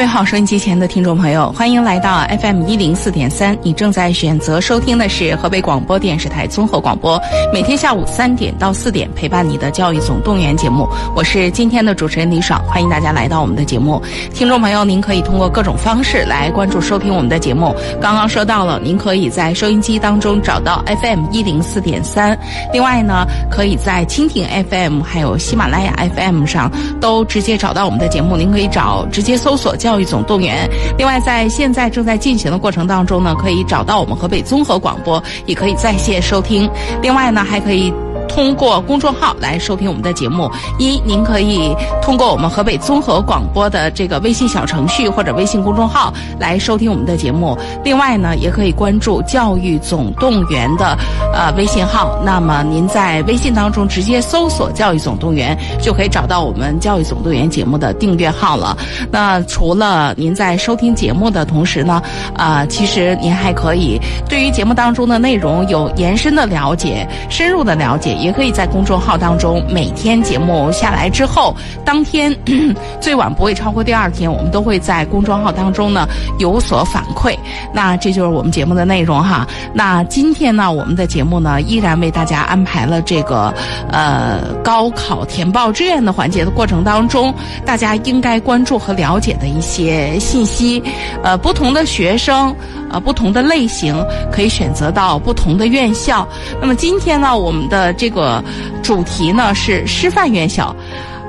位好，收音机前的听众朋友，欢迎来到 FM 一零四点三。你正在选择收听的是河北广播电视台综合广播，每天下午三点到四点陪伴你的教育总动员节目。我是今天的主持人李爽，欢迎大家来到我们的节目。听众朋友，您可以通过各种方式来关注收听我们的节目。刚刚说到了，您可以在收音机当中找到 FM 一零四点三，另外呢，可以在蜻蜓 FM 还有喜马拉雅 FM 上都直接找到我们的节目。您可以找直接搜索教。教育总动员。另外，在现在正在进行的过程当中呢，可以找到我们河北综合广播，也可以在线收听。另外呢，还可以。通过公众号来收听我们的节目，一您可以通过我们河北综合广播的这个微信小程序或者微信公众号来收听我们的节目。另外呢，也可以关注教育总动员的呃微信号。那么您在微信当中直接搜索“教育总动员”，就可以找到我们教育总动员节目的订阅号了。那除了您在收听节目的同时呢，啊，其实您还可以对于节目当中的内容有延伸的了解、深入的了解。也可以在公众号当中，每天节目下来之后，当天 最晚不会超过第二天，我们都会在公众号当中呢有所反馈。那这就是我们节目的内容哈。那今天呢，我们的节目呢依然为大家安排了这个呃高考填报志愿的环节的过程当中，大家应该关注和了解的一些信息。呃，不同的学生，呃，不同的类型可以选择到不同的院校。那么今天呢，我们的这这个主题呢是师范院校，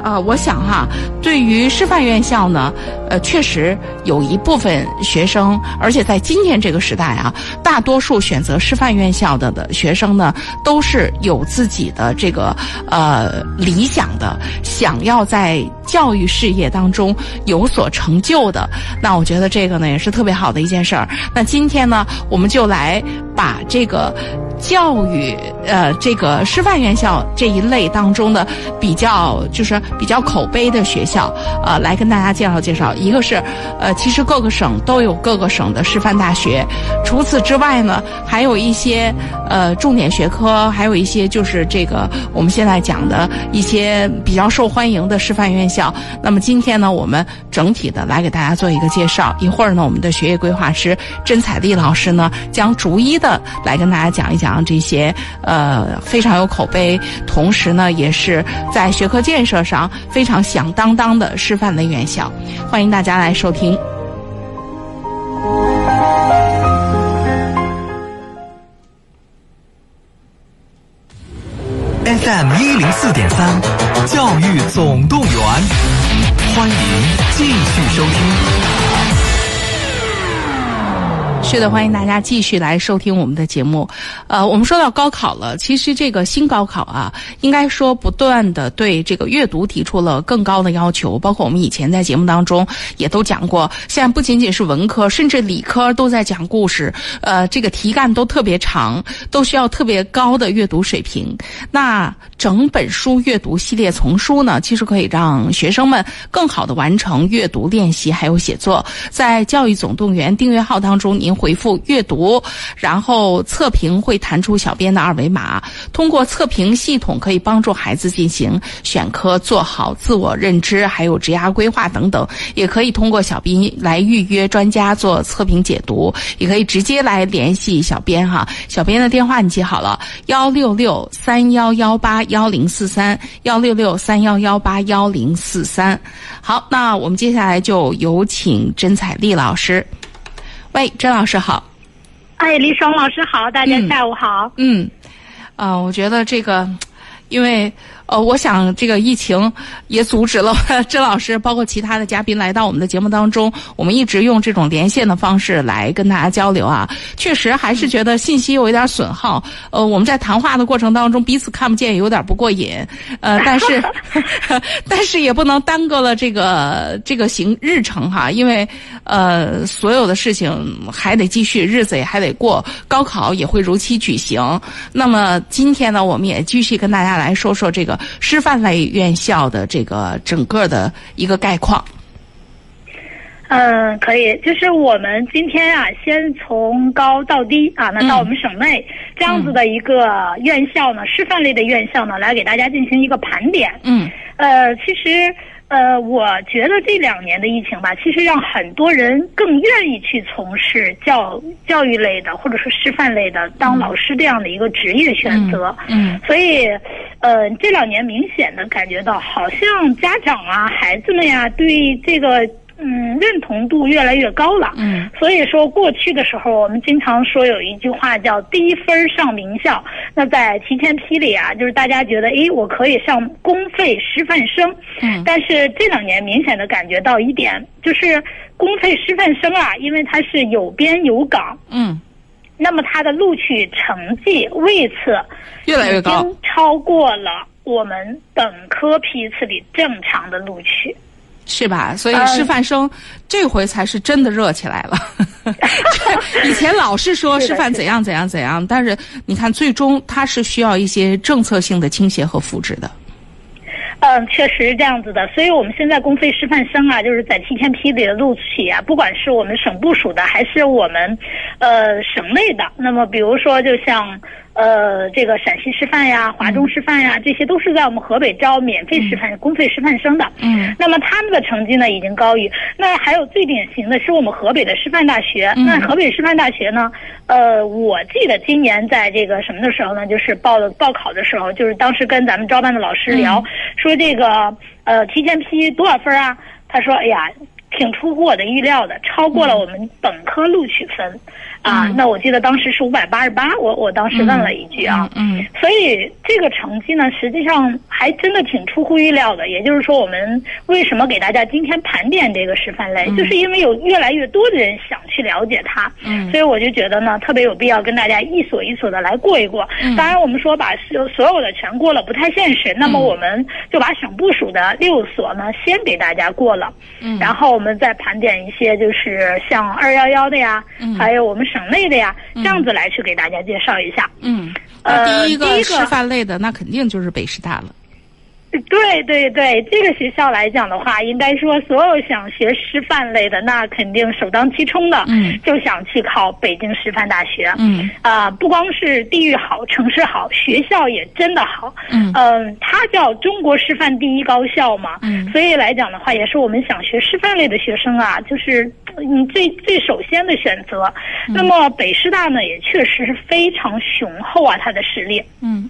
啊，我想哈，对于师范院校呢，呃，确实有一部分学生，而且在今天这个时代啊，大多数选择师范院校的的学生呢，都是有自己的这个呃理想的，想要在教育事业当中有所成就的。那我觉得这个呢，也是特别好的一件事儿。那今天呢，我们就来把这个。教育，呃，这个师范院校这一类当中的比较，就是比较口碑的学校，呃，来跟大家介绍介绍。一个是，呃，其实各个省都有各个省的师范大学。除此之外呢，还有一些呃重点学科，还有一些就是这个我们现在讲的一些比较受欢迎的师范院校。那么今天呢，我们整体的来给大家做一个介绍。一会儿呢，我们的学业规划师甄彩丽老师呢，将逐一的来跟大家讲一讲。这些呃非常有口碑，同时呢也是在学科建设上非常响当当的师范类院校，欢迎大家来收听。FM 一零四点三，教育总动员，欢迎继续收听。是的，欢迎大家继续来收听我们的节目。呃，我们说到高考了，其实这个新高考啊，应该说不断的对这个阅读提出了更高的要求。包括我们以前在节目当中也都讲过，现在不仅仅是文科，甚至理科都在讲故事。呃，这个题干都特别长，都需要特别高的阅读水平。那整本书阅读系列丛书呢，其实可以让学生们更好的完成阅读练习还有写作。在教育总动员订阅号当中，您。回复阅读，然后测评会弹出小编的二维码。通过测评系统，可以帮助孩子进行选科，做好自我认知，还有职业规划等等。也可以通过小编来预约专家做测评解读，也可以直接来联系小编哈。小编的电话你记好了：幺六六三幺幺八幺零四三，幺六六三幺幺八幺零四三。好，那我们接下来就有请甄彩丽老师。喂，甄老师好。哎，李爽老师好，大家下午好。嗯，啊，我觉得这个，因为。呃，我想这个疫情也阻止了 甄老师，包括其他的嘉宾来到我们的节目当中。我们一直用这种连线的方式来跟大家交流啊，确实还是觉得信息有一点损耗。呃，我们在谈话的过程当中彼此看不见，有点不过瘾。呃，但是 但是也不能耽搁了这个这个行日程哈，因为呃所有的事情还得继续，日子也还得过，高考也会如期举行。那么今天呢，我们也继续跟大家来说说这个。师范类院校的这个整个的一个概况。嗯，可以，就是我们今天啊，先从高到低啊，那到我们省内这样子的一个院校呢，师范类的院校呢，来给大家进行一个盘点。嗯。呃，其实。呃，我觉得这两年的疫情吧，其实让很多人更愿意去从事教教育类的，或者说师范类的，当老师这样的一个职业选择。嗯，所以，呃，这两年明显的感觉到，好像家长啊、孩子们呀，对这个。嗯，认同度越来越高了。嗯，所以说过去的时候，我们经常说有一句话叫“低分上名校”。那在提前批里啊，就是大家觉得，诶，我可以上公费师范生。嗯，但是这两年明显的感觉到一点，就是公费师范生啊，因为它是有编有岗。嗯，那么他的录取成绩位次越来越高，超过了我们本科批次里正常的录取。是吧？所以师范生这回才是真的热起来了。以前老是说师范怎样怎样怎样，但是你看，最终它是需要一些政策性的倾斜和扶持的。嗯，确实是这样子的。所以我们现在公费师范生啊，就是在提前批里的录取啊，不管是我们省部署的，还是我们呃省内的，那么比如说就像。呃，这个陕西师范呀、华中师范呀，这些都是在我们河北招免费师范、公费师范生的。嗯，那么他们的成绩呢，已经高于。那还有最典型的是我们河北的师范大学。那河北师范大学呢，呃，我记得今年在这个什么的时候呢，就是报的报考的时候，就是当时跟咱们招办的老师聊，说这个呃提前批多少分啊？他说，哎呀，挺出乎我的预料的，超过了我们本科录取分。啊，那我记得当时是五百八十八，我我当时问了一句啊，嗯，所以这个成绩呢，实际上还真的挺出乎意料的。也就是说，我们为什么给大家今天盘点这个师范类，就是因为有越来越多的人想去了解它，嗯，所以我就觉得呢，特别有必要跟大家一所一所的来过一过。当然，我们说把所所有的全过了不太现实，那么我们就把省部署的六所呢先给大家过了，嗯，然后我们再盘点一些，就是像二幺幺的呀，嗯，还有我们。省内的呀，这样子来去给大家介绍一下。嗯，呃，第一个师范类的，那肯定就是北师大了。对对对，这个学校来讲的话，应该说所有想学师范类的，那肯定首当其冲的，嗯，就想去考北京师范大学。嗯，啊，不光是地域好，城市好，学校也真的好。嗯，嗯，它叫中国师范第一高校嘛。嗯，所以来讲的话，也是我们想学师范类的学生啊，就是你最最首先的选择。那么北师大呢，也确实是非常雄厚啊，它的实力。嗯。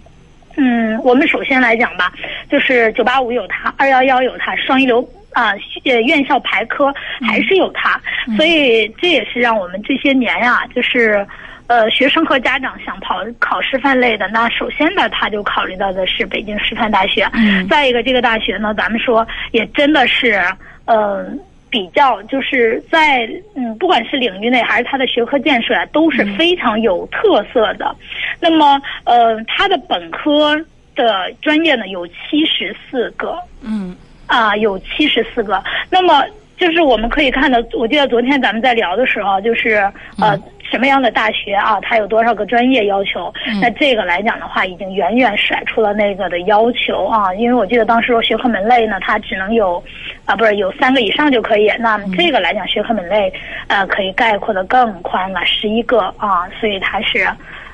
嗯，我们首先来讲吧，就是九八五有它，二幺幺有它，双一流啊，呃，院校排科还是有它，所以这也是让我们这些年呀，就是呃，学生和家长想跑考师范类的，那首先呢，他就考虑到的是北京师范大学。嗯。再一个，这个大学呢，咱们说也真的是，嗯。比较就是在嗯，不管是领域内还是它的学科建设啊，都是非常有特色的。那么，呃，它的本科的专业呢有七十四个，嗯，啊，有七十四个。那么。就是我们可以看到，我记得昨天咱们在聊的时候，就是呃，什么样的大学啊，它有多少个专业要求？那这个来讲的话，已经远远甩出了那个的要求啊。因为我记得当时说学科门类呢，它只能有啊，不是有三个以上就可以。那这个来讲，学科门类呃，可以概括的更宽了，十一个啊，所以它是。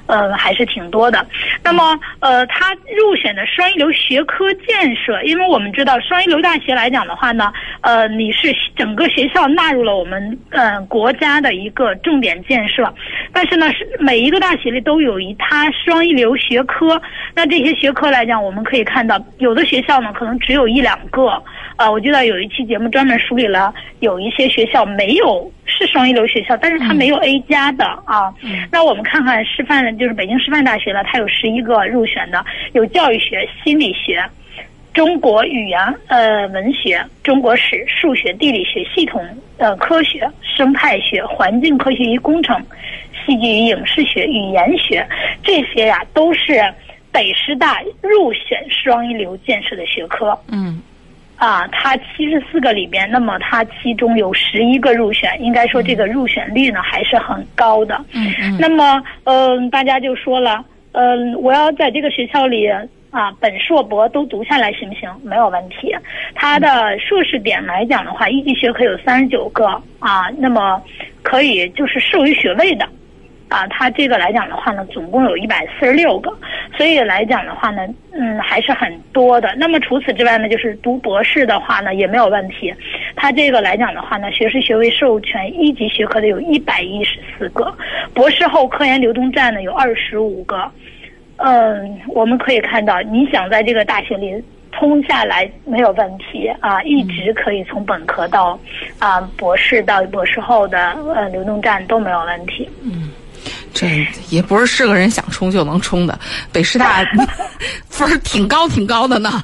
呃，还是挺多的。那么，呃，他入选的双一流学科建设，因为我们知道双一流大学来讲的话呢，呃，你是整个学校纳入了我们呃国家的一个重点建设。但是呢，是每一个大学里都有一它双一流学科。那这些学科来讲，我们可以看到，有的学校呢可能只有一两个。呃，我记得有一期节目专门梳理了，有一些学校没有是双一流学校，但是它没有 A 加的啊。那我们看看师范，就是北京师范大学呢，它有十一个入选的，有教育学、心理学、中国语言呃文学、中国史、数学、地理学、系统呃科学、生态学、环境科学与工程、戏剧与影视学、语言学这些呀，都是北师大入选双一流建设的学科。嗯。啊，它七十四个里边，那么它其中有十一个入选，应该说这个入选率呢还是很高的。嗯嗯。那么，嗯，大家就说了，嗯，我要在这个学校里啊，本硕博都读下来行不行？没有问题。它的硕士点来讲的话，一级学科有三十九个啊，那么可以就是授予学位的。啊，它这个来讲的话呢，总共有一百四十六个，所以来讲的话呢，嗯，还是很多的。那么除此之外呢，就是读博士的话呢，也没有问题。它这个来讲的话呢，学士学位授权一级学科的有一百一十四个，博士后科研流动站呢有二十五个。嗯，我们可以看到，你想在这个大学里通下来没有问题啊，一直可以从本科到啊博士到博士后的呃流动站都没有问题。嗯。这也不是是个人想冲就能冲的，北师大 分儿挺高挺高的呢。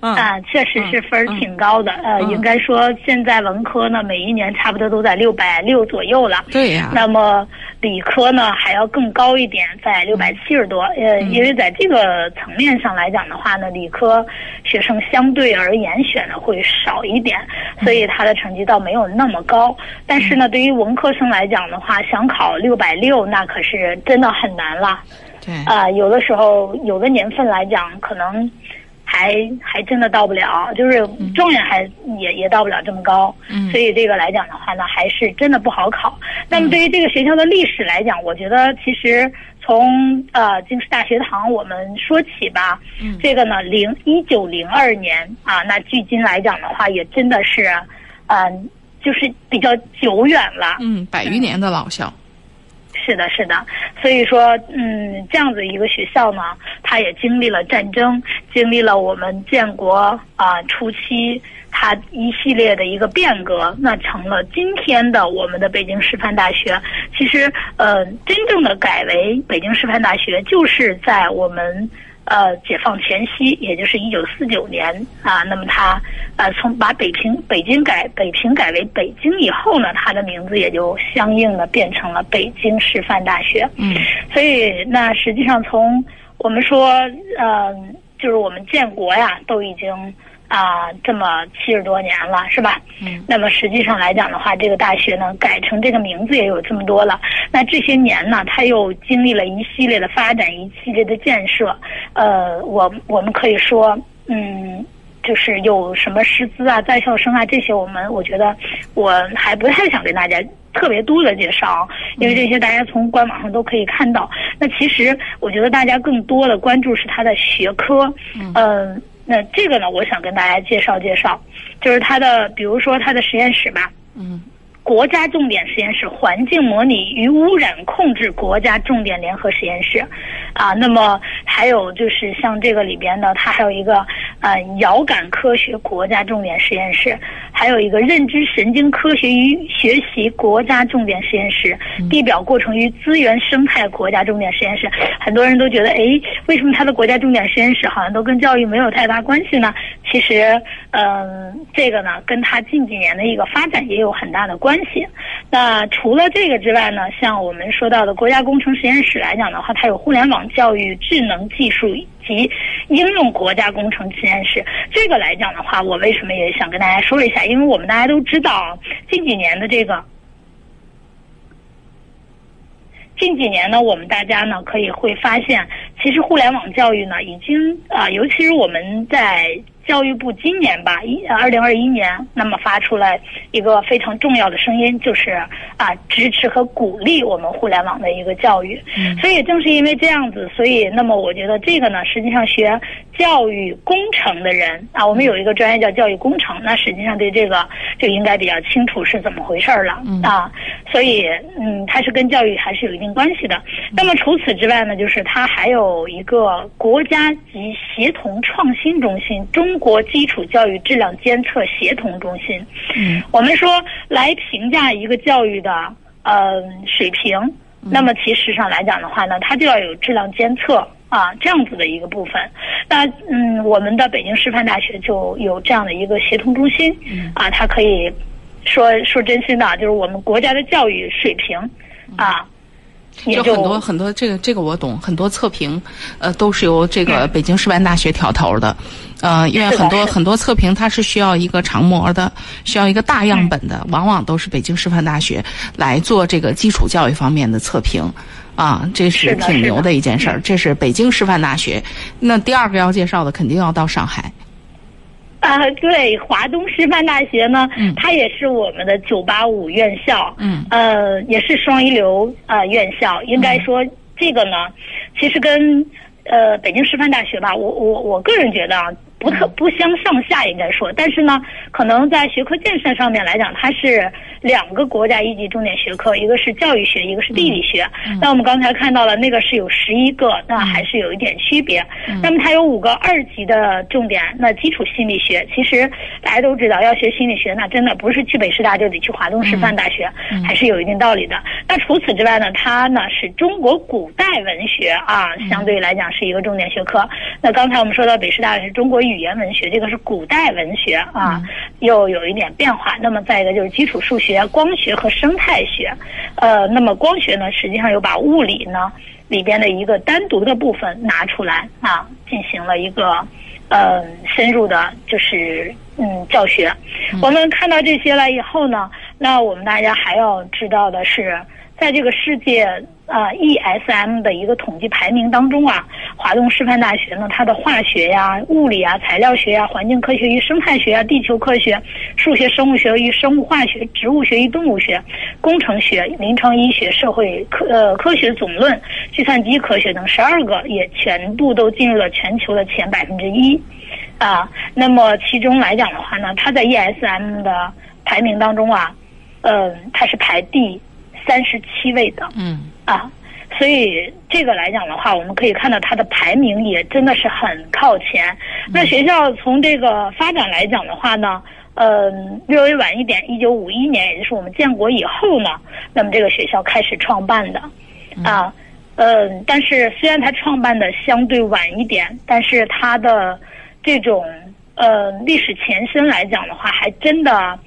啊，确实是分儿挺高的。呃，应该说现在文科呢，每一年差不多都在六百六左右了。对呀。那么理科呢，还要更高一点，在六百七十多。呃，因为在这个层面上来讲的话呢，理科学生相对而言选的会少一点，所以他的成绩倒没有那么高。但是呢，对于文科生来讲的话，想考六百六。那可是真的很难了，对啊，有的时候有的年份来讲，可能还还真的到不了，就是状元还也也到不了这么高，嗯，所以这个来讲的话呢，还是真的不好考。那么对于这个学校的历史来讲，我觉得其实从呃京师大学堂我们说起吧，嗯，这个呢零一九零二年啊，那距今来讲的话，也真的是嗯，就是比较久远了，嗯，百余年的老校。是的，是的，所以说，嗯，这样子一个学校呢，它也经历了战争，经历了我们建国啊初期它一系列的一个变革，那成了今天的我们的北京师范大学。其实，呃，真正的改为北京师范大学，就是在我们。呃，解放前夕，也就是一九四九年啊，那么他呃从把北平北京改北平改为北京以后呢，他的名字也就相应的变成了北京师范大学。嗯，所以那实际上从我们说呃，就是我们建国呀，都已经。啊，这么七十多年了，是吧？嗯。那么实际上来讲的话，这个大学呢，改成这个名字也有这么多了。那这些年呢，它又经历了一系列的发展，一系列的建设。呃，我我们可以说，嗯，就是有什么师资啊、在校生啊这些，我们我觉得我还不太想跟大家特别多的介绍，因为这些大家从官网上都可以看到。那其实我觉得大家更多的关注是它的学科，嗯。那这个呢，我想跟大家介绍介绍，就是它的，比如说它的实验室吧。嗯。国家重点实验室环境模拟与污染控制国家重点联合实验室，啊，那么还有就是像这个里边呢，它还有一个呃遥感科学国家重点实验室，还有一个认知神经科学与学习国家重点实验室，地表过程与资源生态国家重点实验室。很多人都觉得，哎，为什么它的国家重点实验室好像都跟教育没有太大关系呢？其实，嗯，这个呢，跟它近几年的一个发展也有很大的关。系。那除了这个之外呢，像我们说到的国家工程实验室来讲的话，它有互联网教育、智能技术以及应用国家工程实验室。这个来讲的话，我为什么也想跟大家说一下？因为我们大家都知道，近几年的这个，近几年呢，我们大家呢可以会发现，其实互联网教育呢已经啊，尤其是我们在。教育部今年吧，一二零二一年，那么发出来一个非常重要的声音，就是啊，支持和鼓励我们互联网的一个教育。所以正是因为这样子，所以那么我觉得这个呢，实际上学教育工程的人啊，我们有一个专业叫教育工程，那实际上对这个就应该比较清楚是怎么回事了啊。所以嗯，它是跟教育还是有一定关系的。那么除此之外呢，就是它还有一个国家级协同创新中心中。国基础教育质量监测协同中心，嗯，我们说来评价一个教育的呃水平，那么其实上来讲的话呢，它就要有质量监测啊这样子的一个部分。那嗯，我们的北京师范大学就有这样的一个协同中心，啊，它可以说说真心的，就是我们国家的教育水平啊。就很多很多，这个这个我懂，很多测评，呃，都是由这个北京师范大学挑头的，呃，因为很多很多测评它是需要一个长模的，需要一个大样本的，往往都是北京师范大学来做这个基础教育方面的测评，啊，这是挺牛的一件事儿。这是北京师范大学。那第二个要介绍的，肯定要到上海。啊，对，华东师范大学呢，它也是我们的九八五院校，嗯，呃，也是双一流啊院校。应该说，这个呢，其实跟呃北京师范大学吧，我我我个人觉得啊。不特不相上下，应该说，但是呢，可能在学科建设上面来讲，它是两个国家一级重点学科，一个是教育学，一个是地理学。那我们刚才看到了那个是有十一个，那还是有一点区别。那么它有五个二级的重点，那基础心理学，其实大家都知道，要学心理学，那真的不是去北师大就得去华东师范大学，还是有一定道理的。那除此之外呢，它呢是中国古代文学啊，相对来讲是一个重点学科。那刚才我们说到北师大是中国。语言文学，这个是古代文学啊，又有一点变化。那么再一个就是基础数学、光学和生态学。呃，那么光学呢，实际上又把物理呢里边的一个单独的部分拿出来啊，进行了一个呃深入的，就是嗯教学。我们看到这些了以后呢，那我们大家还要知道的是，在这个世界。啊，ESM 的一个统计排名当中啊，华东师范大学呢，它的化学呀、物理啊、材料学呀、环境科学与生态学啊、地球科学、数学生物学与生物化学、植物学与动物学、工程学、临床医学、社会科呃科学总论、计算机科学等十二个也全部都进入了全球的前百分之一，啊，那么其中来讲的话呢，它在 ESM 的排名当中啊，嗯，它是排第三十七位的，嗯。啊，所以这个来讲的话，我们可以看到它的排名也真的是很靠前。那学校从这个发展来讲的话呢，嗯，略微晚一点，一九五一年，也就是我们建国以后呢，那么这个学校开始创办的，啊，嗯，但是虽然它创办的相对晚一点，但是它的这种呃历史前身来讲的话，还真的，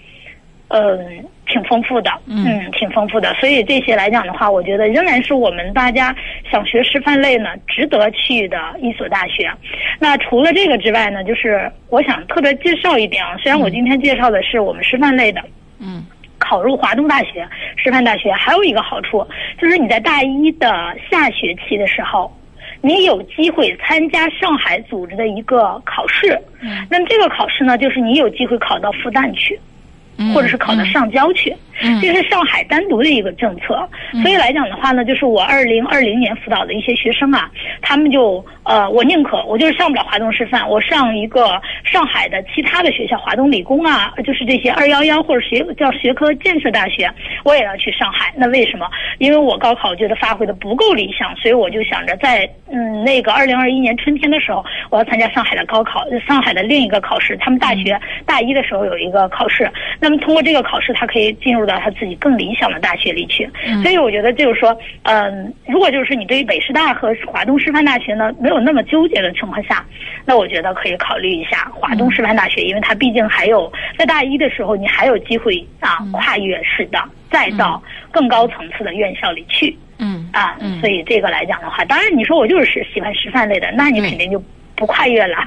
嗯。挺丰富的，嗯，挺丰富的，所以这些来讲的话，我觉得仍然是我们大家想学师范类呢，值得去的一所大学。那除了这个之外呢，就是我想特别介绍一点啊，虽然我今天介绍的是我们师范类的，嗯，考入华东大学师范大学还有一个好处，就是你在大一的下学期的时候，你有机会参加上海组织的一个考试，嗯，那么这个考试呢，就是你有机会考到复旦去。或者是考到上交去，这是上海单独的一个政策。所以来讲的话呢，就是我二零二零年辅导的一些学生啊，他们就呃，我宁可我就是上不了华东师范，我上一个上海的其他的学校，华东理工啊，就是这些二幺幺或者学叫学科建设大学，我也要去上海。那为什么？因为我高考觉得发挥的不够理想，所以我就想着在嗯那个二零二一年春天的时候，我要参加上海的高考，上海的另一个考试。他们大学大一的时候有一个考试，那么。通过这个考试，他可以进入到他自己更理想的大学里去。所以我觉得就是说，嗯，如果就是你对于北师大和华东师范大学呢没有那么纠结的情况下，那我觉得可以考虑一下华东师范大学，因为它毕竟还有在大一的时候，你还有机会啊跨越式的再到更高层次的院校里去。嗯啊，所以这个来讲的话，当然你说我就是喜欢师范类的，那你肯定就不跨越了。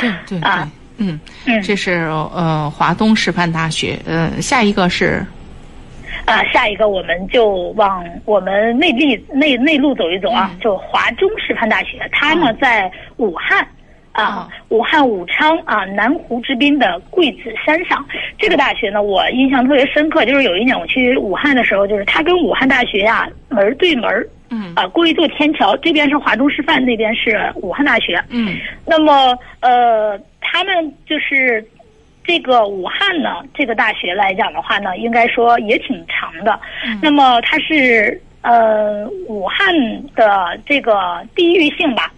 对对 啊。嗯嗯，这是呃华东师范大学，呃下一个是，啊下一个我们就往我们内地内内陆走一走啊，就华中师范大学，它呢在武汉啊，武汉武昌啊南湖之滨的桂子山上，这个大学呢我印象特别深刻，就是有一年我去武汉的时候，就是它跟武汉大学呀门对门儿。嗯。啊，过一座天桥，这边是华中师范，那边是武汉大学。嗯，那么呃，他们就是这个武汉呢，这个大学来讲的话呢，应该说也挺长的。那么它是呃武汉的这个地域性吧，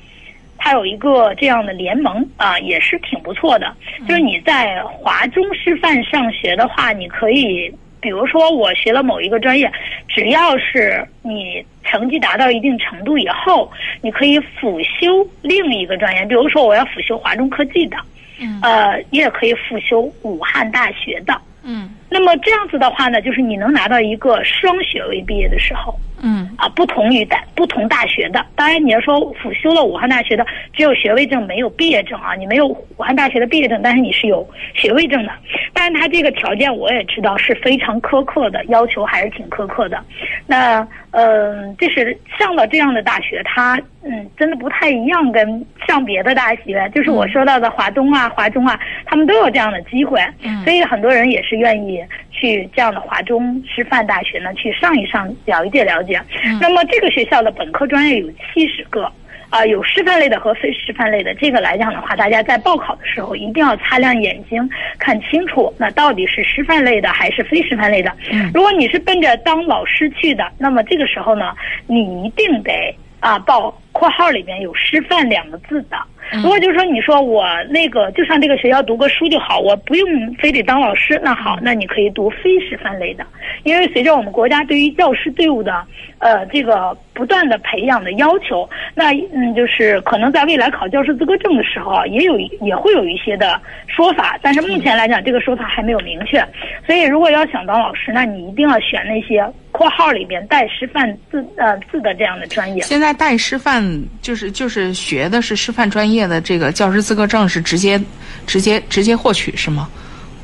它有一个这样的联盟啊，也是挺不错的。就是你在华中师范上学的话，你可以。比如说，我学了某一个专业，只要是你成绩达到一定程度以后，你可以辅修另一个专业。比如说，我要辅修华中科技的，嗯，呃，你也可以辅修武汉大学的，嗯。那么这样子的话呢，就是你能拿到一个双学位毕业的时候，嗯，啊，不同于大不同大学的。当然，你要说辅修了武汉大学的，只有学位证没有毕业证啊，你没有武汉大学的毕业证，但是你是有学位证的。但是他这个条件我也知道是非常苛刻的，要求还是挺苛刻的。那嗯，就是上了这样的大学，他嗯真的不太一样，跟上别的大学，就是我说到的华东啊、华中啊，他们都有这样的机会，所以很多人也是愿意去这样的华中师范大学呢去上一上，了解了解。那么这个学校的本科专业有七十个。啊，有师范类的和非师范类的，这个来讲的话，大家在报考的时候一定要擦亮眼睛，看清楚那到底是师范类的还是非师范类的。如果你是奔着当老师去的，那么这个时候呢，你一定得啊报括号里面有师范两个字的。如果就是说你说我那个就上这个学校读个书就好，我不用非得当老师，那好，那你可以读非师范类的，因为随着我们国家对于教师队伍的呃这个不断的培养的要求，那嗯就是可能在未来考教师资格证的时候啊，也有也会有一些的说法，但是目前来讲这个说法还没有明确，所以如果要想当老师，那你一定要选那些括号里边带师范字呃字的这样的专业。现在带师范就是就是学的是师范专业。的这个教师资格证是直接、直接、直接获取是吗？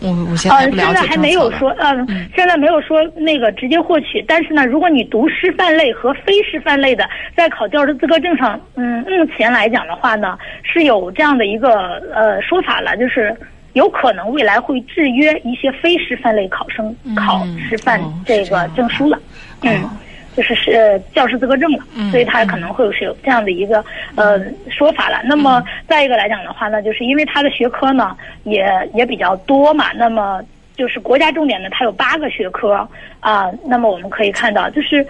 我我现在不了解现在还没有说，嗯，现在没有说那个直接获取。但是呢，如果你读师范类和非师范类的，在考教师资格证上，嗯，目前来讲的话呢，是有这样的一个呃说法了，就是有可能未来会制约一些非师范类考生考师范这个证书了，嗯。就是是教师资格证了，所以他可能会有是有这样的一个呃说法了。那么再一个来讲的话呢，就是因为他的学科呢也也比较多嘛，那么就是国家重点呢，它有八个学科啊。那么我们可以看到，就是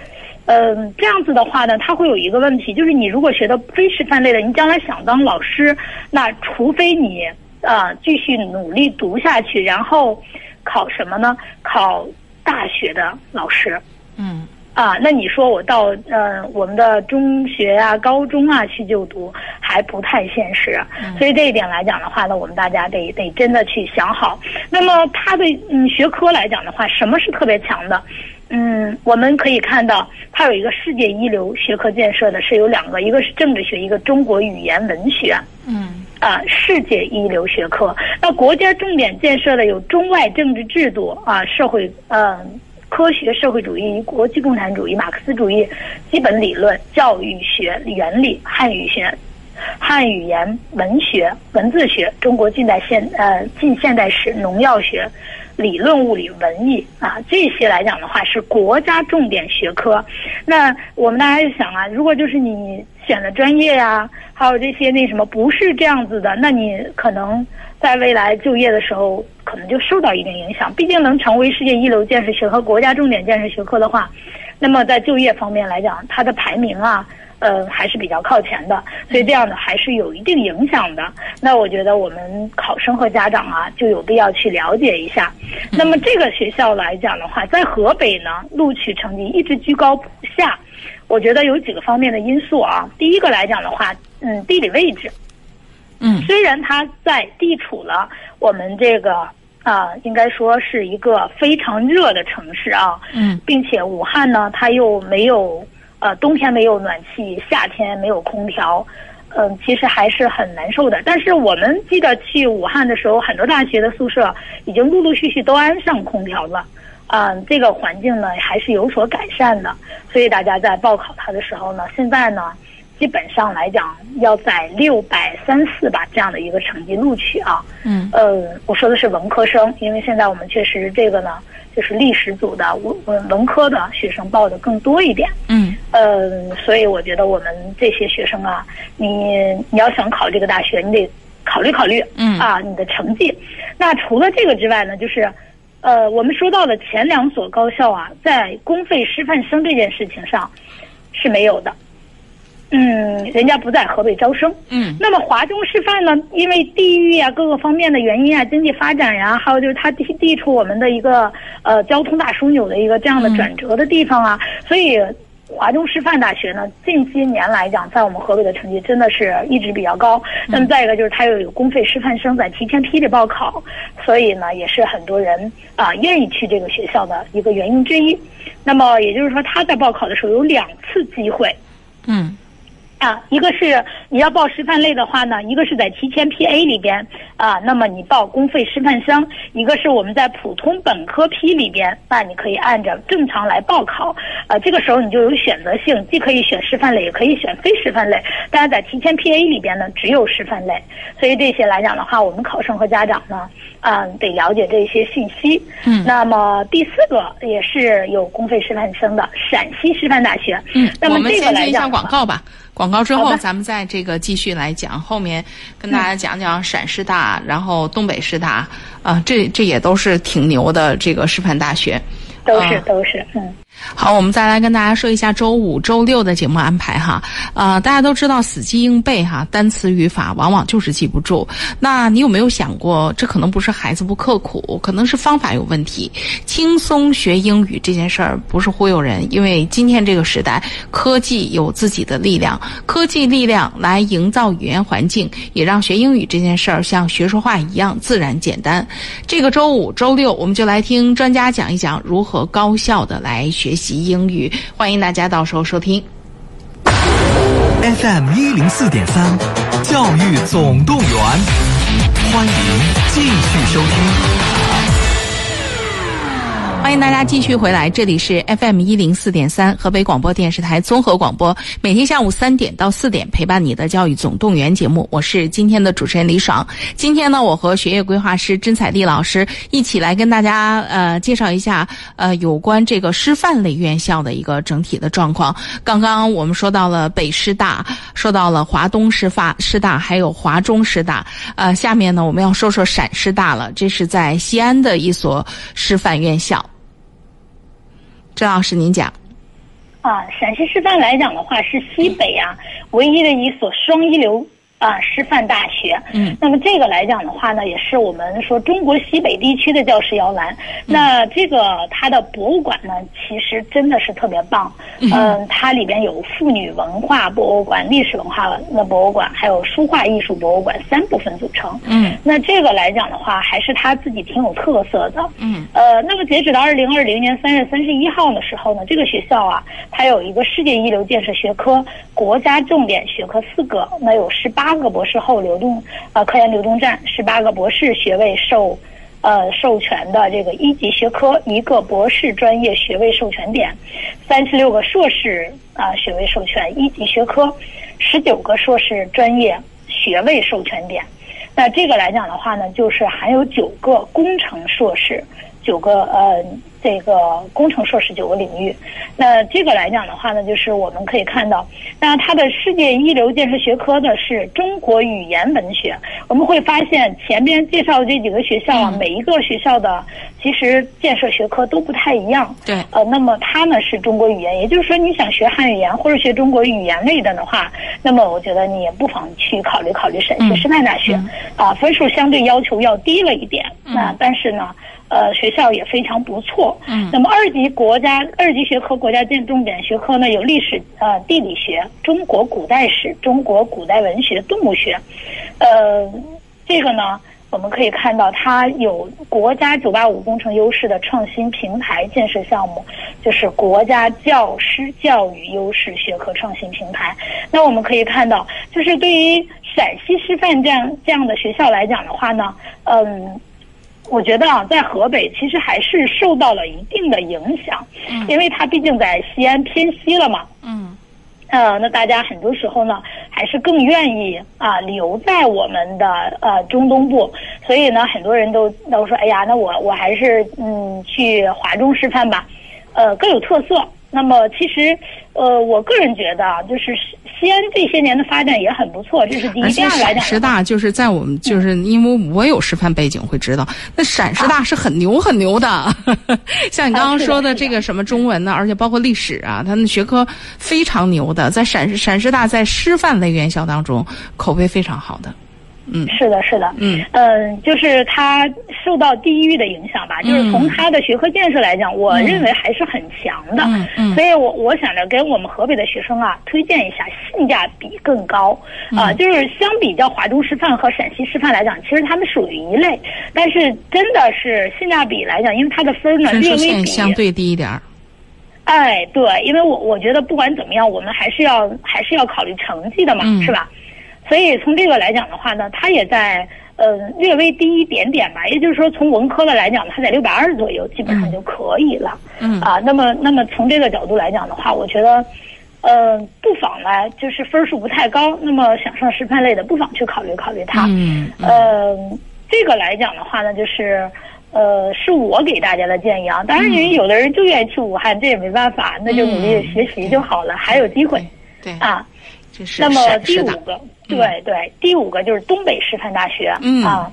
嗯这样子的话呢，它会有一个问题，就是你如果学的非师范类的，你将来想当老师，那除非你啊继续努力读下去，然后考什么呢？考大学的老师。嗯。啊，那你说我到呃我们的中学啊、高中啊去就读还不太现实，所以这一点来讲的话呢，我们大家得得真的去想好。那么它的嗯学科来讲的话，什么是特别强的？嗯，我们可以看到它有一个世界一流学科建设的是有两个，一个是政治学，一个中国语言文学。嗯，啊，世界一流学科。那国家重点建设的有中外政治制度啊，社会嗯。科学社会主义、国际共产主义、马克思主义基本理论、教育学原理、汉语学、汉语言文学、文字学、中国近代现呃近现代史、农药学、理论物理、文艺啊这些来讲的话是国家重点学科。那我们大家就想啊，如果就是你选的专业呀，还有这些那什么不是这样子的，那你可能。在未来就业的时候，可能就受到一定影响。毕竟能成为世界一流建设学科、国家重点建设学科的话，那么在就业方面来讲，它的排名啊，呃，还是比较靠前的。所以这样的还是有一定影响的。那我觉得我们考生和家长啊，就有必要去了解一下。那么这个学校来讲的话，在河北呢，录取成绩一直居高不下。我觉得有几个方面的因素啊。第一个来讲的话，嗯，地理位置。嗯，虽然它在地处了我们这个啊，应该说是一个非常热的城市啊，嗯，并且武汉呢，它又没有呃冬天没有暖气，夏天没有空调，嗯，其实还是很难受的。但是我们记得去武汉的时候，很多大学的宿舍已经陆陆续续都安上空调了，啊，这个环境呢还是有所改善的。所以大家在报考它的时候呢，现在呢。基本上来讲，要在六百三四吧这样的一个成绩录取啊。嗯。呃，我说的是文科生，因为现在我们确实这个呢，就是历史组的文文文科的学生报的更多一点。嗯。呃，所以我觉得我们这些学生啊，你你要想考这个大学，你得考虑考虑。嗯。啊，你的成绩。那除了这个之外呢，就是，呃，我们说到的前两所高校啊，在公费师范生这件事情上是没有的。嗯，人家不在河北招生。嗯，那么华中师范呢？因为地域啊，各个方面的原因啊，经济发展呀，还有就是它地地处我们的一个呃交通大枢纽的一个这样的转折的地方啊，所以华中师范大学呢，近些年来讲，在我们河北的成绩真的是一直比较高。那么再一个就是它又有公费师范生在提前批里报考，所以呢，也是很多人啊愿意去这个学校的一个原因之一。那么也就是说，他在报考的时候有两次机会。嗯。啊，一个是你要报师范类的话呢，一个是在提前批 A 里边啊，那么你报公费师范生；一个是我们在普通本科批里边，那你可以按照正常来报考。呃，这个时候你就有选择性，既可以选师范类，也可以选非师范类。但是在提前批 A 里边呢，只有师范类。所以这些来讲的话，我们考生和家长呢，啊，得了解这些信息。嗯。那么第四个也是有公费师范生的陕西师范大学。嗯。那么这个来讲，一下广告吧。广告之后，咱们再这个继续来讲，后面跟大家讲讲陕师大，然后东北师大，啊，这这也都是挺牛的这个师范大学，都是都是，嗯。好，我们再来跟大家说一下周五、周六的节目安排哈。呃，大家都知道死记硬背哈，单词语法往往就是记不住。那你有没有想过，这可能不是孩子不刻苦，可能是方法有问题。轻松学英语这件事儿不是忽悠人，因为今天这个时代，科技有自己的力量，科技力量来营造语言环境，也让学英语这件事儿像学说话一样自然简单。这个周五、周六，我们就来听专家讲一讲如何高效的来学。学习英语，欢迎大家到时候收听。FM 一零四点三，教育总动员，欢迎继续收听。欢迎大家继续回来，这里是 FM 一零四点三河北广播电视台综合广播，每天下午三点到四点陪伴你的教育总动员节目，我是今天的主持人李爽。今天呢，我和学业规划师甄彩丽老师一起来跟大家呃介绍一下呃有关这个师范类院校的一个整体的状况。刚刚我们说到了北师大，说到了华东师范师大，还有华中师大。呃，下面呢我们要说说陕师大了，这是在西安的一所师范院校。郑老师，您讲。啊，陕西师范来讲的话，是西北啊唯一的一所双一流。啊，师范大学。嗯，那么这个来讲的话呢，也是我们说中国西北地区的教师摇篮。那这个它的博物馆呢，其实真的是特别棒。嗯，它里边有妇女文化博物馆、历史文化的博物馆，还有书画艺术博物馆三部分组成。嗯，那这个来讲的话，还是它自己挺有特色的。嗯，呃，那么截止到二零二零年三月三十一号的时候呢，这个学校啊，它有一个世界一流建设学科，国家重点学科四个，那有十八。八个博士后流动呃科研流动站，十八个博士学位授呃授权的这个一级学科，一个博士专业学位授权点，三十六个硕士啊学位授权一级学科，十九个硕士专业学位授权点。那这个来讲的话呢，就是还有九个工程硕士，九个呃。这个工程硕士九个领域，那这个来讲的话呢，就是我们可以看到，那它的世界一流建设学科呢是中国语言文学。我们会发现前边介绍的这几个学校啊，每一个学校的其实建设学科都不太一样。对。呃，那么它呢是中国语言，也就是说你想学汉语言或者学中国语言类的的话，那么我觉得你也不妨去考虑考虑陕西师范大学。啊，分数相对要求要低了一点。那但是呢。呃，学校也非常不错。嗯，那么二级国家二级学科国家建重点学科呢，有历史、呃地理学、中国古代史、中国古代文学、动物学。呃，这个呢，我们可以看到它有国家九八五工程优势的创新平台建设项目，就是国家教师教育优势学科创新平台。那我们可以看到，就是对于陕西师范这样这样的学校来讲的话呢，嗯。我觉得啊，在河北其实还是受到了一定的影响，因为它毕竟在西安偏西了嘛。嗯。呃，那大家很多时候呢，还是更愿意啊留在我们的呃中东部，所以呢，很多人都都说，哎呀，那我我还是嗯去华中师范吧，呃，更有特色。那么其实，呃，我个人觉得啊，就是西安这些年的发展也很不错，这是第一。第二来讲，师大就是在我们就是因为我有师范背景，会知道那陕师大是很牛很牛的。像你刚刚说的这个什么中文呢，而且包括历史啊，他们学科非常牛的，在陕陕师大在师范类院校当中口碑非常好的。嗯，是的，是的，嗯。嗯，就是它受到地域的影响吧，就是从它的学科建设来讲，我认为还是很强的。嗯嗯。所以我我想着给我们河北的学生啊推荐一下性价比更高。嗯。啊、就是相比较华中师范和陕西师范来讲，其实他们属于一类，但是真的是性价比来讲，因为它的分儿呢略微比相对低一点儿。哎，对，因为我我觉得不管怎么样，我们还是要还是要考虑成绩的嘛，嗯。是吧？所以从这个来讲的话呢，它也在呃略微低一点点吧，也就是说从文科的来讲，它在六百二左右基本上就可以了。嗯啊，那么那么从这个角度来讲的话，我觉得。呃，不妨呢，就是分数不太高，那么想上师范类的，不妨去考虑考虑它。嗯呃，这个来讲的话呢，就是呃，是我给大家的建议啊。当然，因为有的人就愿意去武汉，这也没办法，那就努力学习就好了，还有机会对，啊。这是那么。第五个，对对，第五个就是东北师范大学、嗯啊。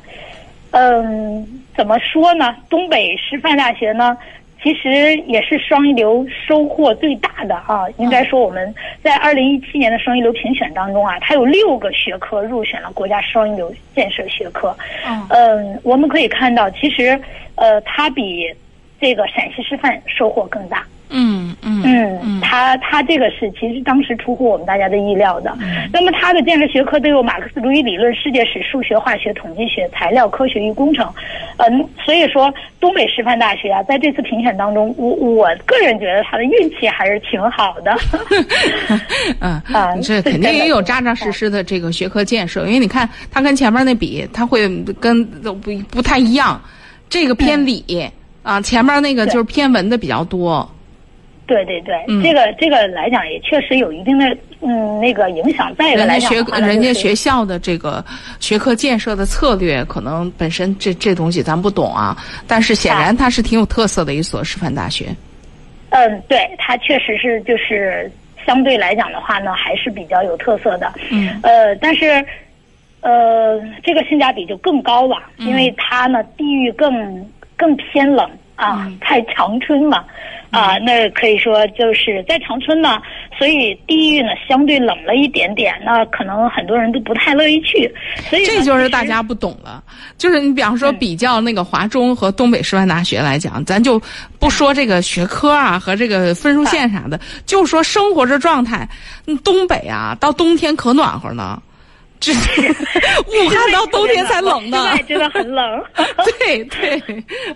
嗯，怎么说呢？东北师范大学呢，其实也是双一流收获最大的啊。应该说我们在二零一七年的双一流评选当中啊，它有六个学科入选了国家双一流建设学科。嗯嗯，我们可以看到，其实呃，它比这个陕西师范收获更大。嗯嗯嗯，它它这个是其实当时出乎我们大家的意料的。嗯那么他的建设学科都有马克思主义理论、世界史、数学、化学、统计学、材料科学与工程。嗯，所以说东北师范大学啊，在这次评选当中，我我个人觉得他的运气还是挺好的。嗯 啊这肯定也有扎扎实实的这个学科建设，因为你看他跟前面那比，他会跟不不太一样，这个偏理啊，前面那个就是偏文的比较多。对对对，嗯这个这个来讲也确实有一定的嗯那个影响。再一个人家学来讲人家就是学校的这个学科建设的策略，可能本身这这东西咱不懂啊，但是显然它是挺有特色的一所师范大学。嗯，对，它确实是就是相对来讲的话呢，还是比较有特色的。嗯，呃，但是呃，这个性价比就更高了，因为它呢地域更更偏冷啊，在长春嘛。啊，那可以说就是在长春呢，所以地域呢相对冷了一点点，那可能很多人都不太乐意去，所以这就是大家不懂了。就是你比方说比较那个华中和东北师范大学来讲，咱就不说这个学科啊和这个分数线啥的，就说生活这状态，嗯东北啊到冬天可暖和呢。这 武汉到冬天才冷呢，真的很冷。对对，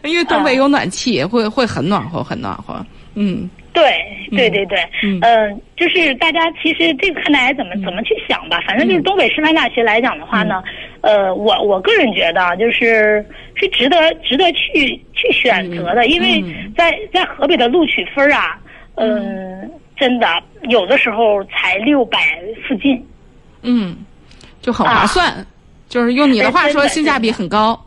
因为东北有暖气，会会很暖和，很暖和。嗯对对对对，嗯嗯、就是大家其实这个看大家怎么怎么去想吧。反正就是东北师范大学来讲的话呢，呃，我我个人觉得啊，就是是值得值得去去选择的，因为嗯在在河北的录取分儿啊，嗯、真的有的时候才六百附近。嗯，就很划算。就是用你的话说，性价比很高。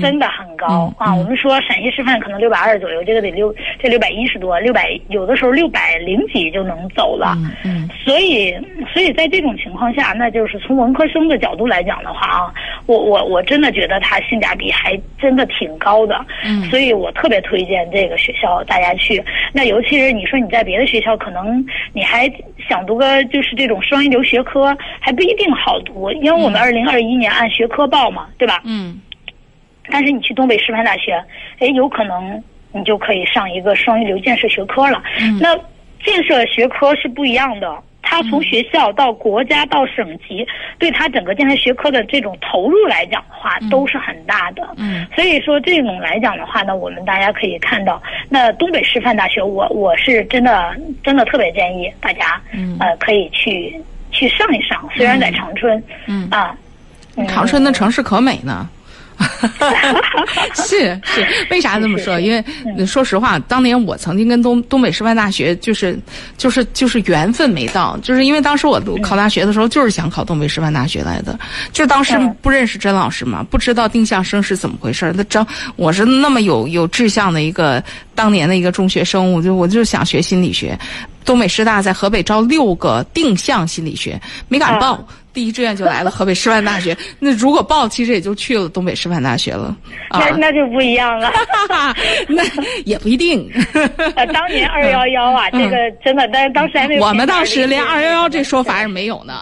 真的很高、嗯啊！我们说陕西师范可能六百二左右，这个得六这六百一十多，六百有的时候六百零几就能走了。嗯嗯所以，所以在这种情况下，那就是从文科生的角度来讲的话啊，我我我真的觉得它性价比还真的挺高的。嗯所以我特别推荐这个学校大家去。那尤其是你说你在别的学校，可能你还想读个就是这种双一流学科，还不一定好读，因为我们二零二一年按学科报嘛，对吧？嗯但是你去东北师范大学，哎，有可能你就可以上一个双一流建设学科了。嗯。那建设学科是不一样的，它从学校到国家到省级，对它整个建设学科的这种投入来讲的话，都是很大的。嗯。所以说这种来讲的话呢，我们大家可以看到，那东北师范大学，我我是真的真的特别建议大家，嗯。呃，可以去去上一上，虽然在长春，嗯。啊，嗯。长春的城市可美呢。是是，为啥这么说？因为嗯说实话，当年我曾经跟东东北师范大学就是就是就是缘分没到，就是因为当时我考大学的时候就是想考东北师范大学来的，就是当时嗯不认识甄老师嘛，不知道定向生是怎么回事儿。那张我是那么有有志向的一个当年的一个中学生，我就我就想学心理学。东北师大在河北招六个定向心理学，没敢报。第一志愿就来了河北师范大学，那如果报，其实也就去了东北师范大学了。那那就不一样了，那也不一定。当年二幺幺啊，这个真的，但是当时还没有。我们当时连二幺幺这说法是没有呢。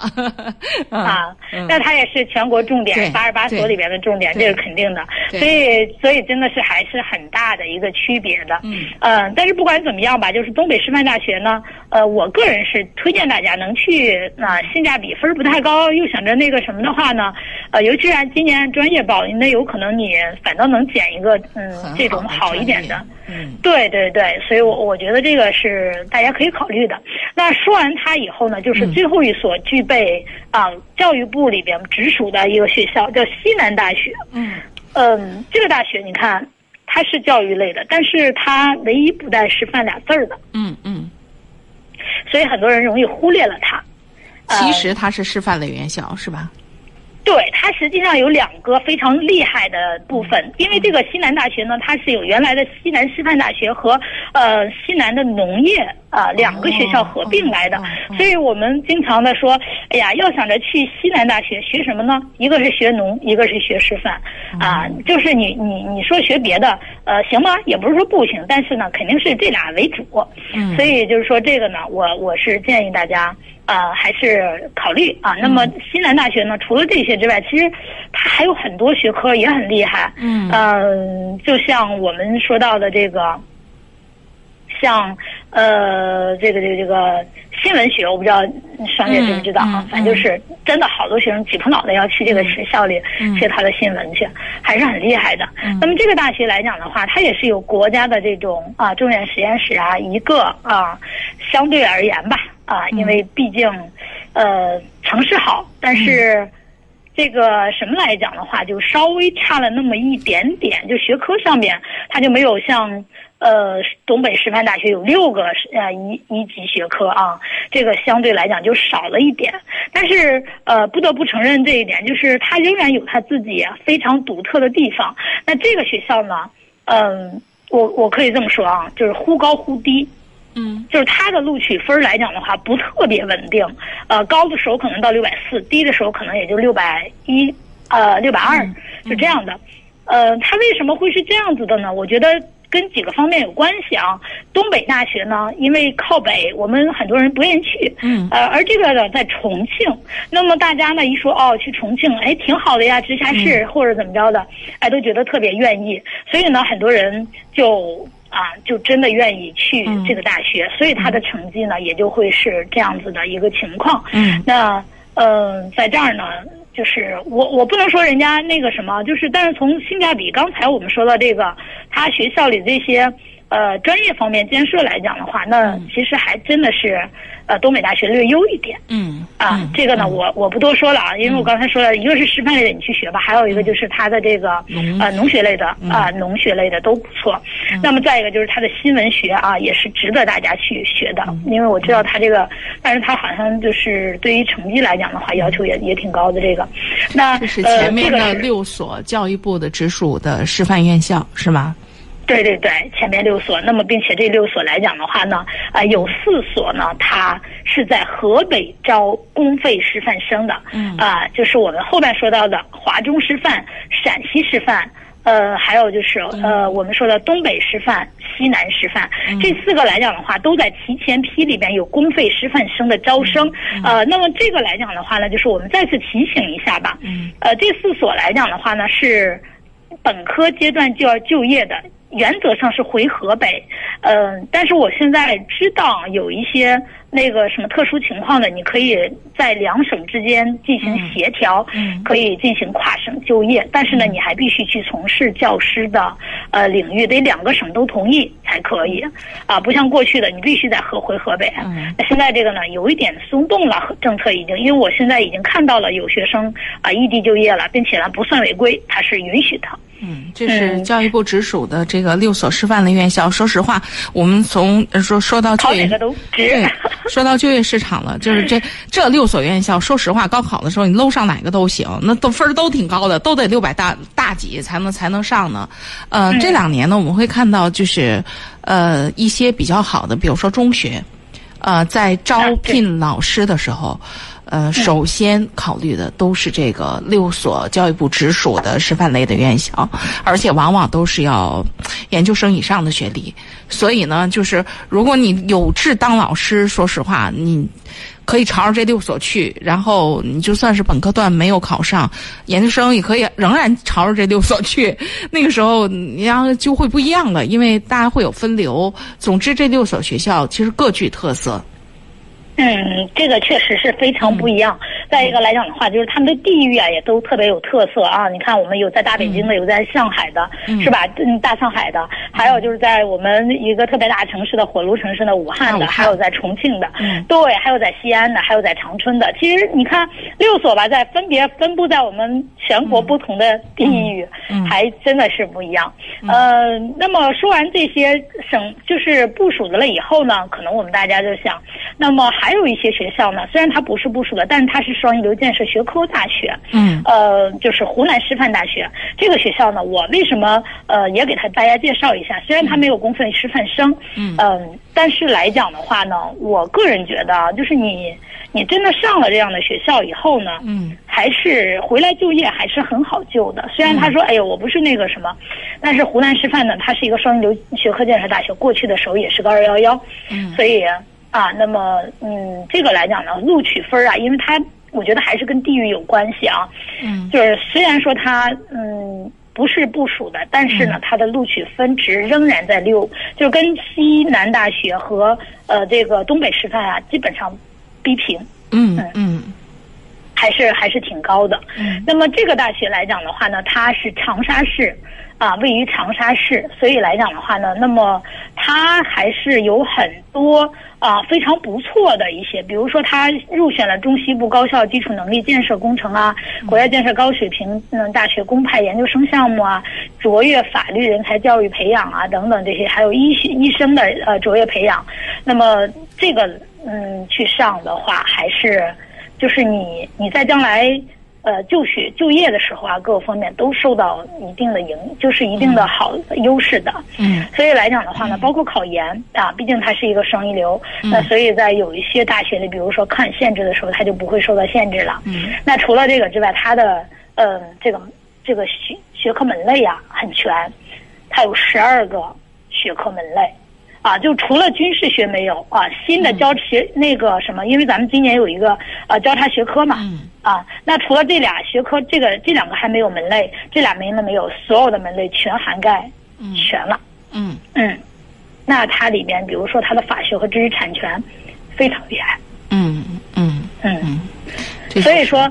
啊，那它也是全国重点，八十八所里边的重点，这是肯定的。所以，所以真的是还是很大的一个区别的。嗯。呃，但是不管怎么样吧，就是东北师范大学呢，呃，我个人是推荐大家能去，那性价比分不太高。又想着那个什么的话呢，呃，尤其是今年专业报，那有可能你反倒能捡一个嗯这种好一点的，嗯，对对对，所以我我觉得这个是大家可以考虑的。那说完它以后呢，就是最后一所具备啊教育部里边直属的一个学校，叫西南大学。嗯嗯，这个大学你看它是教育类的，但是它唯一不带师范俩字儿的。嗯嗯，所以很多人容易忽略了它。其实它是师范类院校，是吧？对，它实际上有两个非常厉害的部分，因为这个西南大学呢，它是有原来的西南师范大学和呃西南的农业啊两个学校合并来的，所以我们经常的说，哎呀，要想着去西南大学学什么呢？一个是学农，一个是学师范，啊，就是你你你说学别的，呃，行吗？也不是说不行，但是呢，肯定是这俩为主。嗯，所以就是说这个呢，我我是建议大家。呃，还是考虑啊。那么西南大学呢，除了这些之外，其实它还有很多学科也很厉害。嗯，呃，就像我们说到的这个，像呃，这个这个这个新闻学，我不知道双姐知不知道啊？反正就是真的好多学生挤破脑袋要去这个学校里学他的新闻去，还是很厉害的。那么这个大学来讲的话，它也是有国家的这种啊重点实验室啊一个啊，相对而言吧。啊，因为毕竟，呃，城市好，但是这个什么来讲的话，就稍微差了那么一点点，就学科上面，它就没有像呃东北师范大学有六个呃一一级学科啊，这个相对来讲就少了一点。但是呃，不得不承认这一点，就是它仍然有它自己非常独特的地方。那这个学校呢，嗯，我我可以这么说啊，就是忽高忽低。嗯，就是他的录取分来讲的话，不特别稳定，呃，高的时候可能到六百四，低的时候可能也就六百一，呃，六百二，就这样的。呃，它为什么会是这样子的呢？我觉得跟几个方面有关系啊。东北大学呢，因为靠北，我们很多人不愿意去，嗯，呃，而这个呢在重庆，那么大家呢一说哦，去重庆，哎，挺好的呀，直辖市或者怎么着的，哎，都觉得特别愿意，所以呢，很多人就。啊，就真的愿意去这个大学，所以他的成绩呢也就会是这样子的一个情况。嗯，那呃，在这儿呢，就是我我不能说人家那个什么，就是但是从性价比，刚才我们说到这个，他学校里这些。呃，专业方面建设来讲的话，那其实还真的是，呃，东北大学略优一点。嗯啊，这个呢，我我不多说了啊，因为我刚才说了一个是师范类的，你去学吧，还有一个就是它的这个呃农学类的啊，农学类的都不错。那么再一个就是它的新闻学啊，也是值得大家去学的，因为我知道它这个，但是它好像就是对于成绩来讲的话，要求也也挺高的。这个，那这是前面的六所教育部的直属的师范院校是吗？对对对，前面六所，那么并且这六所来讲的话呢，啊，有四所呢，它是在河北招公费师范生的，嗯，啊，就是我们后面说到的华中师范、陕西师范，呃，还有就是呃，我们说的东北师范、西南师范，这四个来讲的话，都在提前批里边有公费师范生的招生，呃，那么这个来讲的话呢，就是我们再次提醒一下吧，呃，这四所来讲的话呢，是本科阶段就要就业的。原则上是回河北，嗯，但是我现在知道有一些那个什么特殊情况的，你可以在两省之间进行协调，可以进行跨省就业，但是呢，你还必须去从事教师的呃领域，得两个省都同意才可以，啊，不像过去的你必须在河回河北，那现在这个呢有一点松动了，政策已经，因为我现在已经看到了有学生啊异地就业了，并且呢不算违规，它是允许的。嗯，这是教育部直属的这个六所师范类院校。说实话，我们从说说到就业，对，说到就业市场了，就是这这六所院校。说实话，高考的时候你搂上哪个都行，那都分儿都挺高的，都得六百大大几才能才能上呢。呃，这两年呢，我们会看到就是。呃一些比较好的，比如说中学，呃，在招聘老师的时候。呃，首先考虑的都是这个六所教育部直属的师范类的院校，而且往往都是要研究生以上的学历。所以呢，就是如果你有志当老师，说实话，你可以朝着这六所去。然后你就算是本科段没有考上，研究生也可以仍然朝着这六所去。那个时候，你要就会不一样了，因为大家会有分流。总之，这六所学校其实各具特色。嗯，这个确实是非常不一样。再一个来讲的话，就是他们的地域啊，也都特别有特色啊。你看，我们有在大北京的，有在上海的，是吧？嗯，大上海的，还有就是在我们一个特别大城市的火炉城市的武汉的，还有在重庆的，对，还有在西安的，还有在长春的。其实你看六所吧，在分别分布在我们全国不同的地域，还真的是不一样。呃，那么说完这些省就是部署的了以后呢，可能我们大家就想，那么。还有一些学校呢，虽然它不是部署的，但是它是双一流建设学科大学。嗯，呃，就是湖南师范大学这个学校呢，我为什么呃也给他大家介绍一下？虽然它没有公费师范生，嗯，但是来讲的话呢，我个人觉得啊，就是你你真的上了这样的学校以后呢，嗯，还是回来就业还是很好就的。虽然他说，哎呦，我不是那个什么，但是湖南师范呢，它是一个双一流学科建设大学，过去的时候也是个二幺幺，嗯，所以。啊，那么，嗯，这个来讲呢，录取分啊，因为它，我觉得还是跟地域有关系啊。嗯，就是虽然说它，嗯，不是部署的，但是呢，它的录取分值仍然在六，就是跟西南大学和呃这个东北师范啊，基本上逼平。嗯嗯，还是还是挺高的。嗯，那么这个大学来讲的话呢，它是长沙市。啊，位于长沙市，所以来讲的话呢，那么它还是有很多啊非常不错的一些，比如说它入选了中西部高校基础能力建设工程啊，国家建设高水平嗯大学公派研究生项目啊，卓越法律人才教育培养啊等等这些，还有医学医生的呃卓越培养，那么这个嗯去上的话，还是就是你你在将来。呃，就学就业的时候啊，各个方面都受到一定的影，就是一定的好优势的。嗯，所以来讲的话呢，包括考研啊，毕竟它是一个双一流，那所以在有一些大学里，比如说看限制的时候，它就不会受到限制了。嗯，那除了这个之外，它的呃这个这个学学科门类啊很全，它有十二个学科门类。啊，就除了军事学没有啊，新的交学那个什么，因为咱们今年有一个呃交叉学科嘛，啊，那除了这俩学科，这个这两个还没有门类，这俩门类没有，所有的门类全涵盖全了，嗯。嗯，那它里面比如说它的法学和知识产权非常厉害，嗯嗯。嗯嗯，所以说，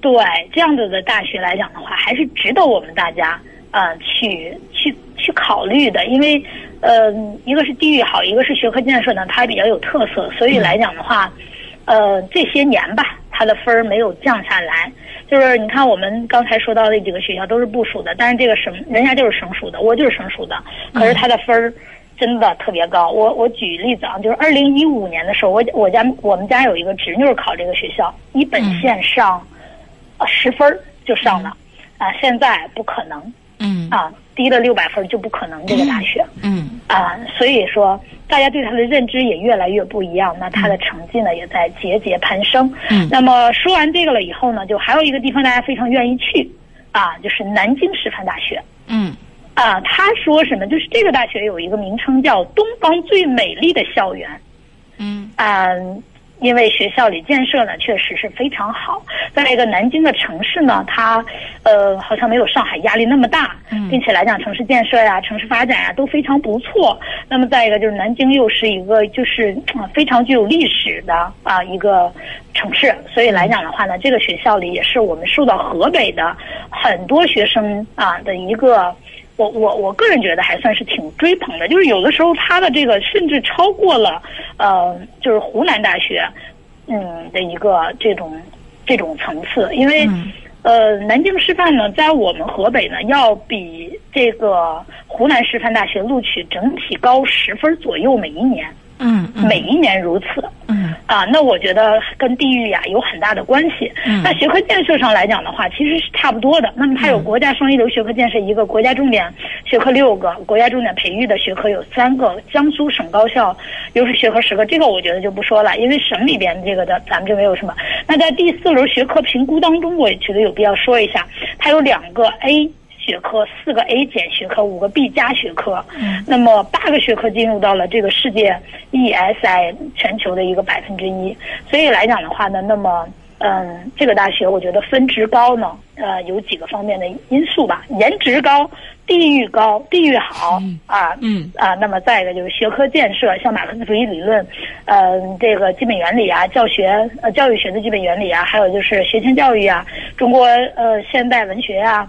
对这样子的大学来讲的话，还是值得我们大家啊去去去考虑的，因为。呃，一个是地域好，一个是学科建设呢，它比较有特色，所以来讲的话，呃，这些年吧，它的分儿没有降下来。就是你看，我们刚才说到那几个学校都是部属的，但是这个省人家就是省属的，我就是省属的，可是它的分儿真的特别高。我我举例子啊，就是二零一五年的时候，我我家我们家有一个侄女考这个学校，一本线上，十分就上了，啊，现在不可能。嗯啊，低了六百分就不可能这个大学。嗯啊，所以说大家对他的认知也越来越不一样，那他的成绩呢也在节节攀升。嗯，那么说完这个了以后呢，就还有一个地方大家非常愿意去，啊，就是南京师范大学。嗯，啊，他说什么？就是这个大学有一个名称叫“东方最美丽的校园”。嗯啊。因为学校里建设呢确实是非常好，再一个南京的城市呢，它呃好像没有上海压力那么大，并且来讲城市建设呀、城市发展呀都非常不错。那么再一个就是南京又是一个就是非常具有历史的啊一个城市，所以来讲的话呢，这个学校里也是我们受到河北的很多学生啊的一个。我我我个人觉得还算是挺追捧的，就是有的时候他的这个甚至超过了，呃，就是湖南大学，嗯的一个这种这种层次，因为呃，南京师范呢，在我们河北呢，要比这个湖南师范大学录取整体高十分左右，每一年，嗯，每一年如此，嗯啊，那我觉得跟地域呀有很大的关系。嗯那学科建设上来讲的话，其实是差不多的。那么它有国家双一流学科建设一个，国家重点学科六个，国家重点培育的学科有三个，江苏省高校优势学科十个，这个我觉得就不说了，因为省里边这个的咱们就没有什么。那在第四轮学科评估当中，我也觉得有必要说一下，它有两个 A。学科四个 A 减学科，五个 B 加学科，嗯那么八个学科进入到了这个世界 ESI 全球的一个百分之一，所以来讲的话呢，那么嗯，这个大学我觉得分值高呢，呃，有几个方面的因素吧，颜值高，地域高，地域好啊，嗯啊，那么再一个就是学科建设，像马克思主义理论，呃，这个基本原理啊，教学呃教育学的基本原理啊，还有就是学前教育啊，中国呃现代文学啊。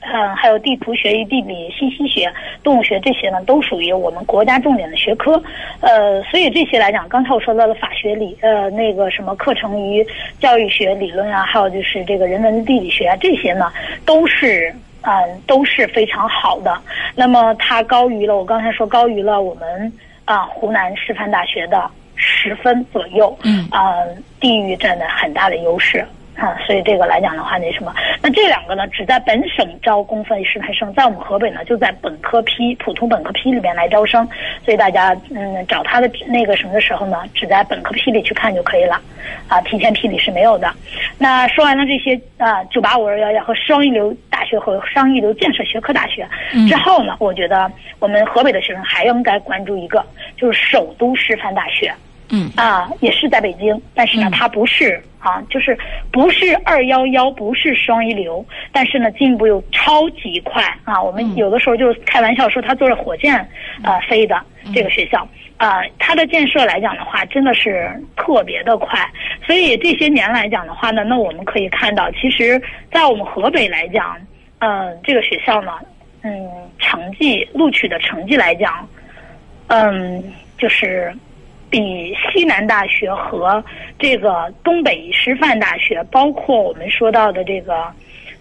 嗯，还有地图学与地理、信息学、动物学这些呢，都属于我们国家重点的学科。呃，所以这些来讲，刚才我说到的法学理，呃，那个什么课程与教育学理论啊，还有就是这个人文地理学啊，这些呢，都是嗯、都是非常好的。那么它高于了我刚才说高于了我们啊、湖南师范大学的十分左右。嗯啊、地域占了很大的优势。啊，所以这个来讲的话，那什么，那这两个呢，只在本省招公费师范生，在我们河北呢，就在本科批、普通本科批里面来招生，所以大家嗯找他的那个什么的时候呢，只在本科批里去看就可以了，啊，提前批里是没有的。那说完了这些啊，九八五二幺幺和双一流大学和双一流建设学科大学之后呢，我觉得我们河北的学生还应该关注一个，就是首都师范大学。嗯啊，也是在北京，但是呢，嗯它不是啊，就是不是二幺幺，不是双一流，但是呢，进步又超级快啊。我们嗯有的时候就开玩笑说，他坐着火箭啊、飞的嗯这个学校啊，它的建设来讲的话，真的是特别的快。所以这些年来讲的话呢，那我们可以看到，其实，在我们河北来讲，嗯、这个学校呢，嗯，成绩录取的成绩来讲，嗯，就是比西南大学和这个东北师范大学，包括我们说到的这个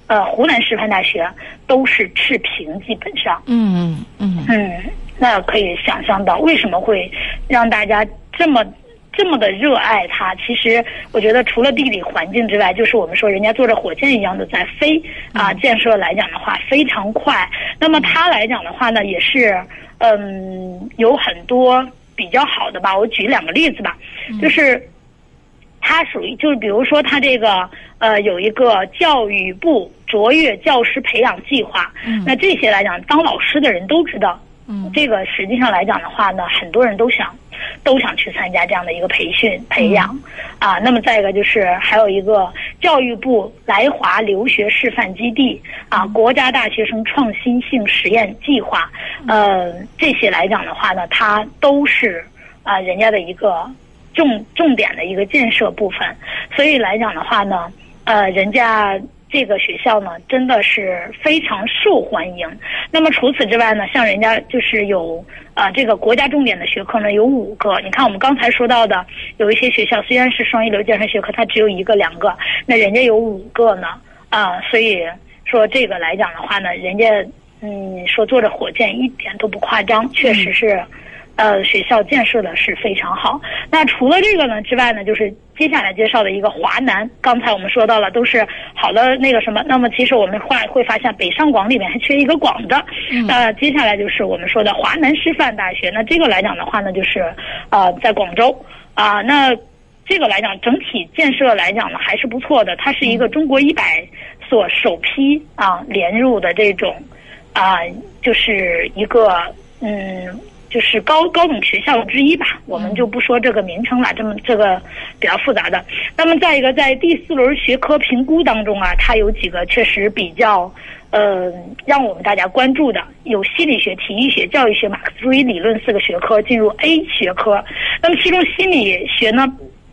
呃湖南师范大学，都是持平，基本上。嗯嗯嗯，那可以想象到为什么会让大家这么这么的热爱它。其实我觉得除了地理环境之外，就是我们说人家坐着火箭一样的在飞啊，建设来讲的话非常快。那么它来讲的话呢，也是嗯有很多比较好的吧。我举两个例子吧，就是。它属于就是比如说它这个呃有一个教育部卓越教师培养计划，嗯那这些来讲，当老师的人都知道，嗯这个实际上来讲的话呢，很多人都想都想去参加这样的一个培训培养、啊。那么再一个就是还有一个教育部来华留学示范基地啊，国家大学生创新性实验计划，呃，这些来讲的话呢，它都是啊人家的一个重重点的一个建设部分，所以来讲的话呢，呃，人家。这个学校呢，真的是非常受欢迎。那么除此之外呢，像人家就是有呃这个国家重点的学科呢有五个。你看我们刚才说到的，有一些学校虽然是双一流建设学科，它只有一个两个，那人家有五个呢啊、所以说这个来讲的话呢，人家嗯说坐着火箭一点都不夸张，确实是。呃，学校建设的是非常好。那除了这个呢之外呢，就是接下来介绍的一个华南。刚才我们说到了，都是好的那个什么。那么其实我们会会发现，北上广里面还缺一个广的。那、接下来就是我们说的华南师范大学。那这个来讲的话呢，就是呃在广州啊、那这个来讲，整体建设来讲呢还是不错的。它是一个中国一百所首批啊连入的这种啊、就是一个嗯。就是高高等学校之一吧，我们就不说这个名称了，这么这个比较复杂的。那么再一个，在第四轮学科评估当中啊，它有几个确实比较呃让我们大家关注的，有心理学、体育学、教育学、马克思主义理论四个学科进入 A 学科。那么其中心理学呢？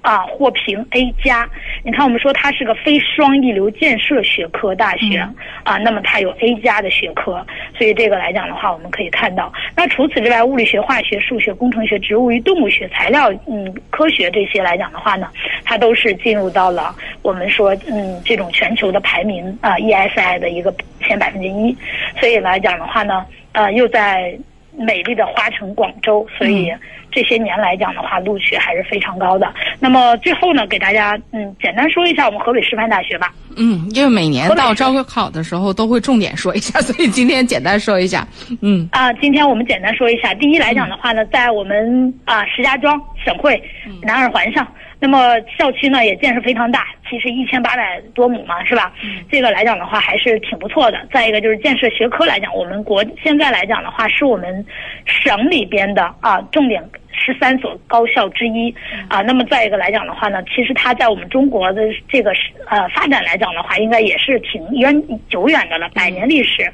啊，获评 A 加。你看，我们说它是个非双一流建设学科大学、啊，那么它有 A 加的学科，所以这个来讲的话，我们可以看到，那除此之外，物理学、化学、数学、工程学、植物与动物学、材料嗯科学这些来讲的话呢，它都是进入到了我们说嗯这种全球的排名啊 ESI 的一个前百分之一，所以来讲的话呢，呃，又在美丽的花城广州，所以这些年来讲的话，录取还是非常高的。那么最后呢，给大家嗯简单说一下我们河北师范大学吧。嗯，因为每年到招考的时候都会重点说一下，所以今天简单说一下。嗯啊，今天我们简单说一下。第一来讲的话呢，在我们啊石家庄省会南二环上。那么校区呢也建设非常大，其实一千八百多亩嘛，是吧？这个来讲的话还是挺不错的。再一个就是建设学科来讲，我们国现在来讲的话，是我们省里边的啊重点十三所高校之一啊。那么再一个来讲的话呢，其实它在我们中国的这个呃发展来讲的话，应该也是挺远久远的了，百年历史。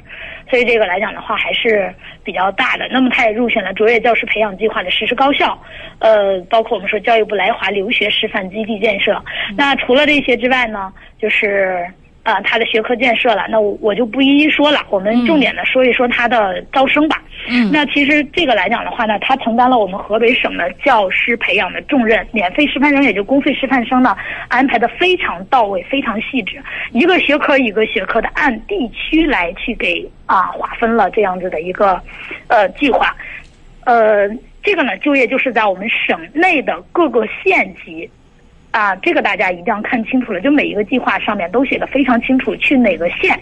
所以这个来讲的话还是比较大的。那么它也入选了卓越教师培养计划的实施高校，呃，包括我们说教育部来华留学示范基地建设。那除了这些之外呢，就是。啊，它的学科建设了，那我我就不一一说了，我们重点的说一说它的招生吧。嗯，那其实这个来讲的话呢，它承担了我们河北省的教师培养的重任，免费师范生也就公费师范生呢安排的非常到位，非常细致，一个学科一个学科的按地区来去给啊划分了这样子的一个呃计划，呃，这个呢就业就是在我们省内的各个县级。啊，这个大家一定要看清楚了，就每一个计划上面都写的非常清楚，去哪个县，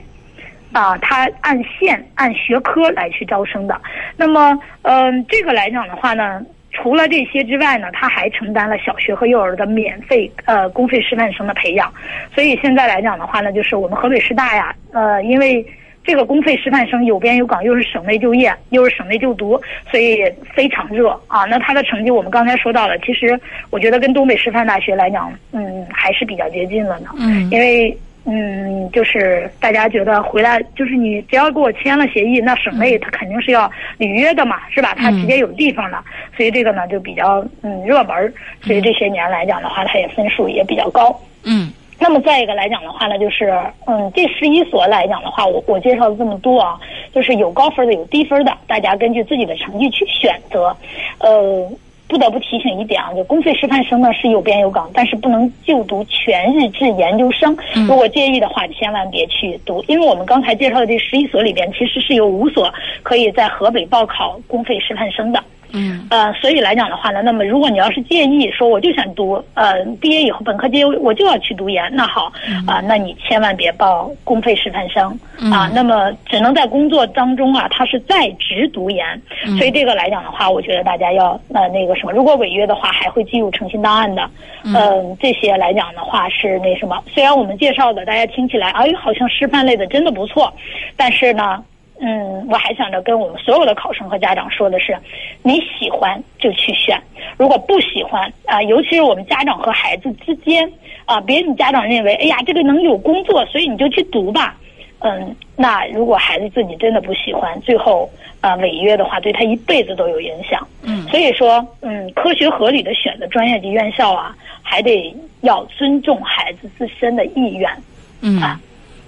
啊，它按县按学科来去招生的。那么，嗯，这个来讲的话呢，除了这些之外呢，它还承担了小学和幼儿的免费呃公费师范生的培养。所以现在来讲的话呢，就是我们河北师大呀，呃，因为。这个公费师范生有编有岗，又是省内就业，又是省内就读，所以非常热啊。那他的成绩我们刚才说到了，其实我觉得跟东北师范大学来讲，嗯，还是比较接近了呢。嗯，因为嗯，就是大家觉得回来，就是你只要给我签了协议，那省内他肯定是要履约的嘛，是吧？他直接有地方了，所以这个呢就比较嗯热门，所以这些年来讲的话，他也分数也比较高。嗯。那么再一个来讲的话呢，就是嗯，这十一所来讲的话，我我介绍了这么多啊，就是有高分的，有低分的，大家根据自己的成绩去选择。呃，不得不提醒一点啊，就公费师范生呢是有编有岗，但是不能就读全日制研究生。如果介意的话，千万别去读，因为我们刚才介绍的这十一所里边，其实是有五所可以在河北报考公费师范生的。嗯，呃，所以来讲的话呢，那么如果你要是介意说我就想读，呃，毕业以后本科毕业我就要去读研，那好，啊，那你千万别报公费师范生啊，那么只能在工作当中啊，他是在职读研，所以这个来讲的话，我觉得大家要呃那个什么，如果违约的话，还会记入诚信档案的，嗯，这些来讲的话是那什么，虽然我们介绍的大家听起来，哎，好像师范类的真的不错，但是呢。嗯，我还想着跟我们所有的考生和家长说的是，你喜欢就去选，如果不喜欢啊，尤其是我们家长和孩子之间啊，别你家长认为，哎呀，这个能有工作，所以你就去读吧。嗯，那如果孩子自己真的不喜欢，最后啊违约的话，对他一辈子都有影响。嗯，所以说，嗯，科学合理的选择专业及院校啊，还得要尊重孩子自身的意愿。嗯啊。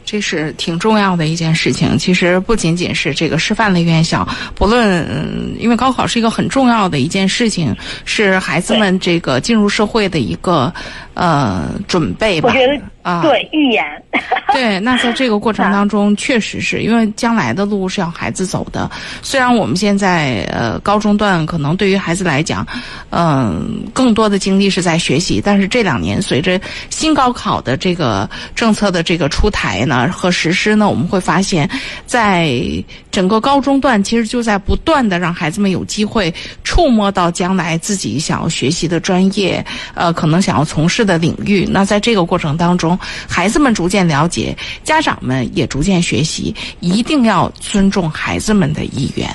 这是挺重要的一件事情。其实不仅仅是这个师范类院校，不论因为高考是一个很重要的一件事情，是孩子们这个进入社会的一个呃准备吧。我觉得啊，对预言。对，那在这个过程当中，确实是因为将来的路是要孩子走的。虽然我们现在呃高中段可能对于孩子来讲，嗯，更多的精力是在学习，但是这两年随着新高考的这个政策的这个出台呢和实施呢，我们会发现，在整个高中段，其实就在不断的让孩子们有机会触摸到将来自己想要学习的专业，呃，可能想要从事的领域。那在这个过程当中，孩子们逐渐了解。家长们也逐渐学习，一定要尊重孩子们的意愿。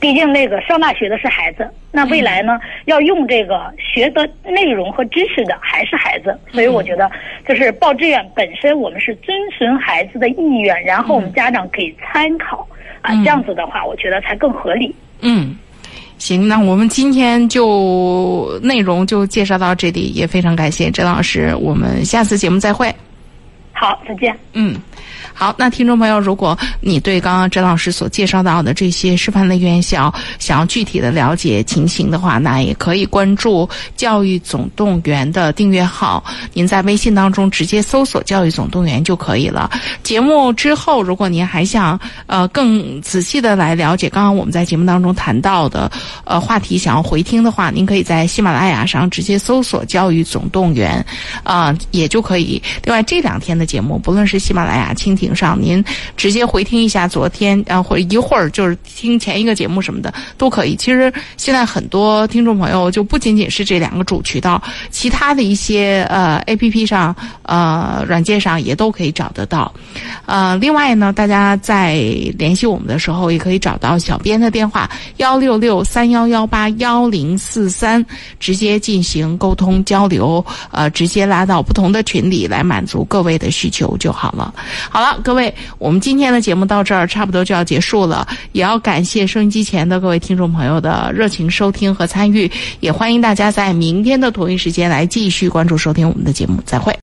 对，毕竟那个上大学的是孩子，那未来呢，要用这个学的内容和知识的还是孩子。所以我觉得，就是报志愿本身，我们是遵循孩子的意愿，然后我们家长可以参考啊，这样子的话，我觉得才更合理。嗯，行，那我们今天就内容就介绍到这里，也非常感谢甄老师，我们下次节目再会。好，再见。嗯。好，那听众朋友，如果你对刚刚甄老师所介绍到的这些师范类院校想要具体的了解情形的话，那也可以关注“教育总动员”的订阅号。您在微信当中直接搜索“教育总动员”就可以了。节目之后，如果您还想呃更仔细的来了解刚刚我们在节目当中谈到的呃话题，想要回听的话，您可以在喜马拉雅上直接搜索“教育总动员”，啊，也就可以。另外，这两天的节目，不论是喜马拉雅、蜻蜓。上您直接回听一下昨天啊，或者一会儿就是听前一个节目什么的都可以。其实现在很多听众朋友就不仅仅是这两个主渠道，其他的一些呃 A P P 上呃软件上也都可以找得到。呃，另外呢，大家在联系我们的时候，也可以找到小编的电话幺六六三幺幺八幺零四三，直接进行沟通交流，呃，直接拉到不同的群里来满足各位的需求就好了。好了了。各位，我们今天的节目到这儿差不多就要结束了，也要感谢收音机前的各位听众朋友的热情收听和参与，也欢迎大家在明天的同一时间来继续关注收听我们的节目，再会。